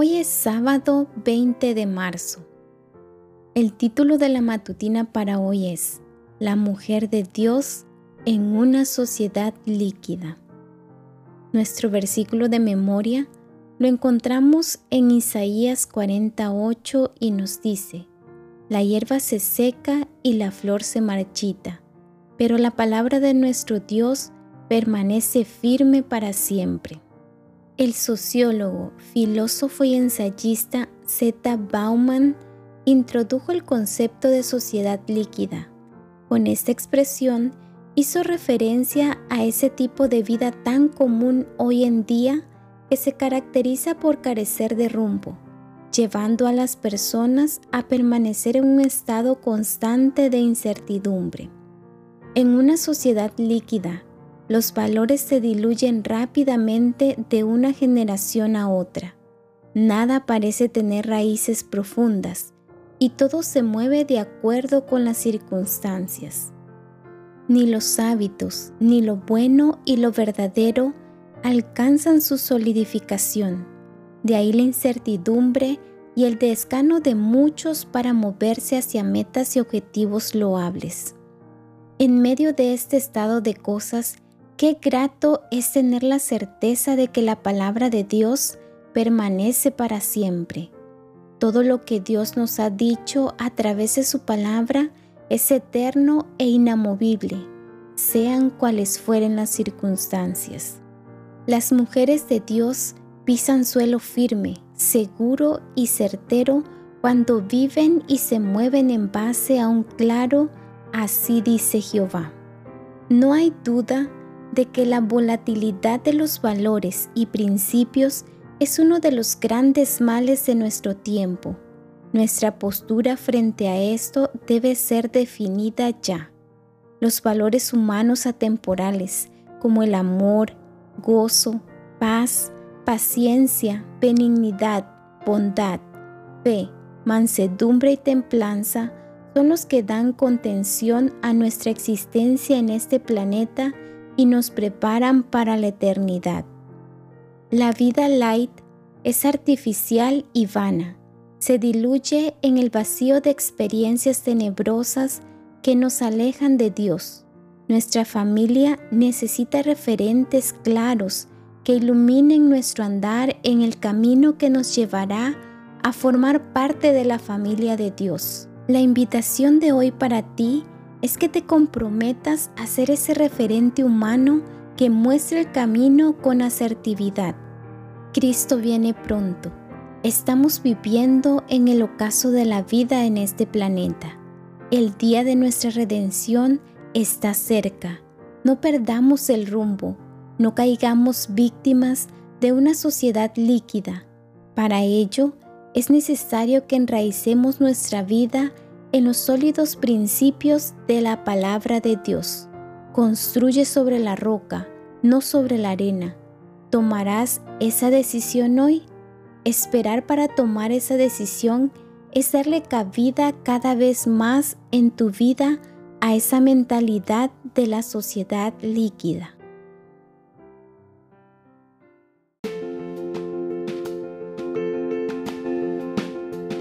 Hoy es sábado 20 de marzo. El título de la matutina para hoy es La mujer de Dios en una sociedad líquida. Nuestro versículo de memoria lo encontramos en Isaías 48 y nos dice, La hierba se seca y la flor se marchita, pero la palabra de nuestro Dios permanece firme para siempre. El sociólogo, filósofo y ensayista Zeta Bauman introdujo el concepto de sociedad líquida. Con esta expresión hizo referencia a ese tipo de vida tan común hoy en día que se caracteriza por carecer de rumbo, llevando a las personas a permanecer en un estado constante de incertidumbre. En una sociedad líquida, los valores se diluyen rápidamente de una generación a otra. Nada parece tener raíces profundas y todo se mueve de acuerdo con las circunstancias. Ni los hábitos, ni lo bueno y lo verdadero alcanzan su solidificación. De ahí la incertidumbre y el desgano de muchos para moverse hacia metas y objetivos loables. En medio de este estado de cosas, Qué grato es tener la certeza de que la palabra de Dios permanece para siempre. Todo lo que Dios nos ha dicho a través de su palabra es eterno e inamovible, sean cuales fueren las circunstancias. Las mujeres de Dios pisan suelo firme, seguro y certero cuando viven y se mueven en base a un claro, así dice Jehová. No hay duda de que la volatilidad de los valores y principios es uno de los grandes males de nuestro tiempo. Nuestra postura frente a esto debe ser definida ya. Los valores humanos atemporales, como el amor, gozo, paz, paciencia, benignidad, bondad, fe, mansedumbre y templanza, son los que dan contención a nuestra existencia en este planeta y nos preparan para la eternidad. La vida light es artificial y vana. Se diluye en el vacío de experiencias tenebrosas que nos alejan de Dios. Nuestra familia necesita referentes claros que iluminen nuestro andar en el camino que nos llevará a formar parte de la familia de Dios. La invitación de hoy para ti es que te comprometas a ser ese referente humano que muestre el camino con asertividad. Cristo viene pronto. Estamos viviendo en el ocaso de la vida en este planeta. El día de nuestra redención está cerca. No perdamos el rumbo, no caigamos víctimas de una sociedad líquida. Para ello, es necesario que enraicemos nuestra vida en los sólidos principios de la palabra de Dios. Construye sobre la roca, no sobre la arena. ¿Tomarás esa decisión hoy? Esperar para tomar esa decisión es darle cabida cada vez más en tu vida a esa mentalidad de la sociedad líquida.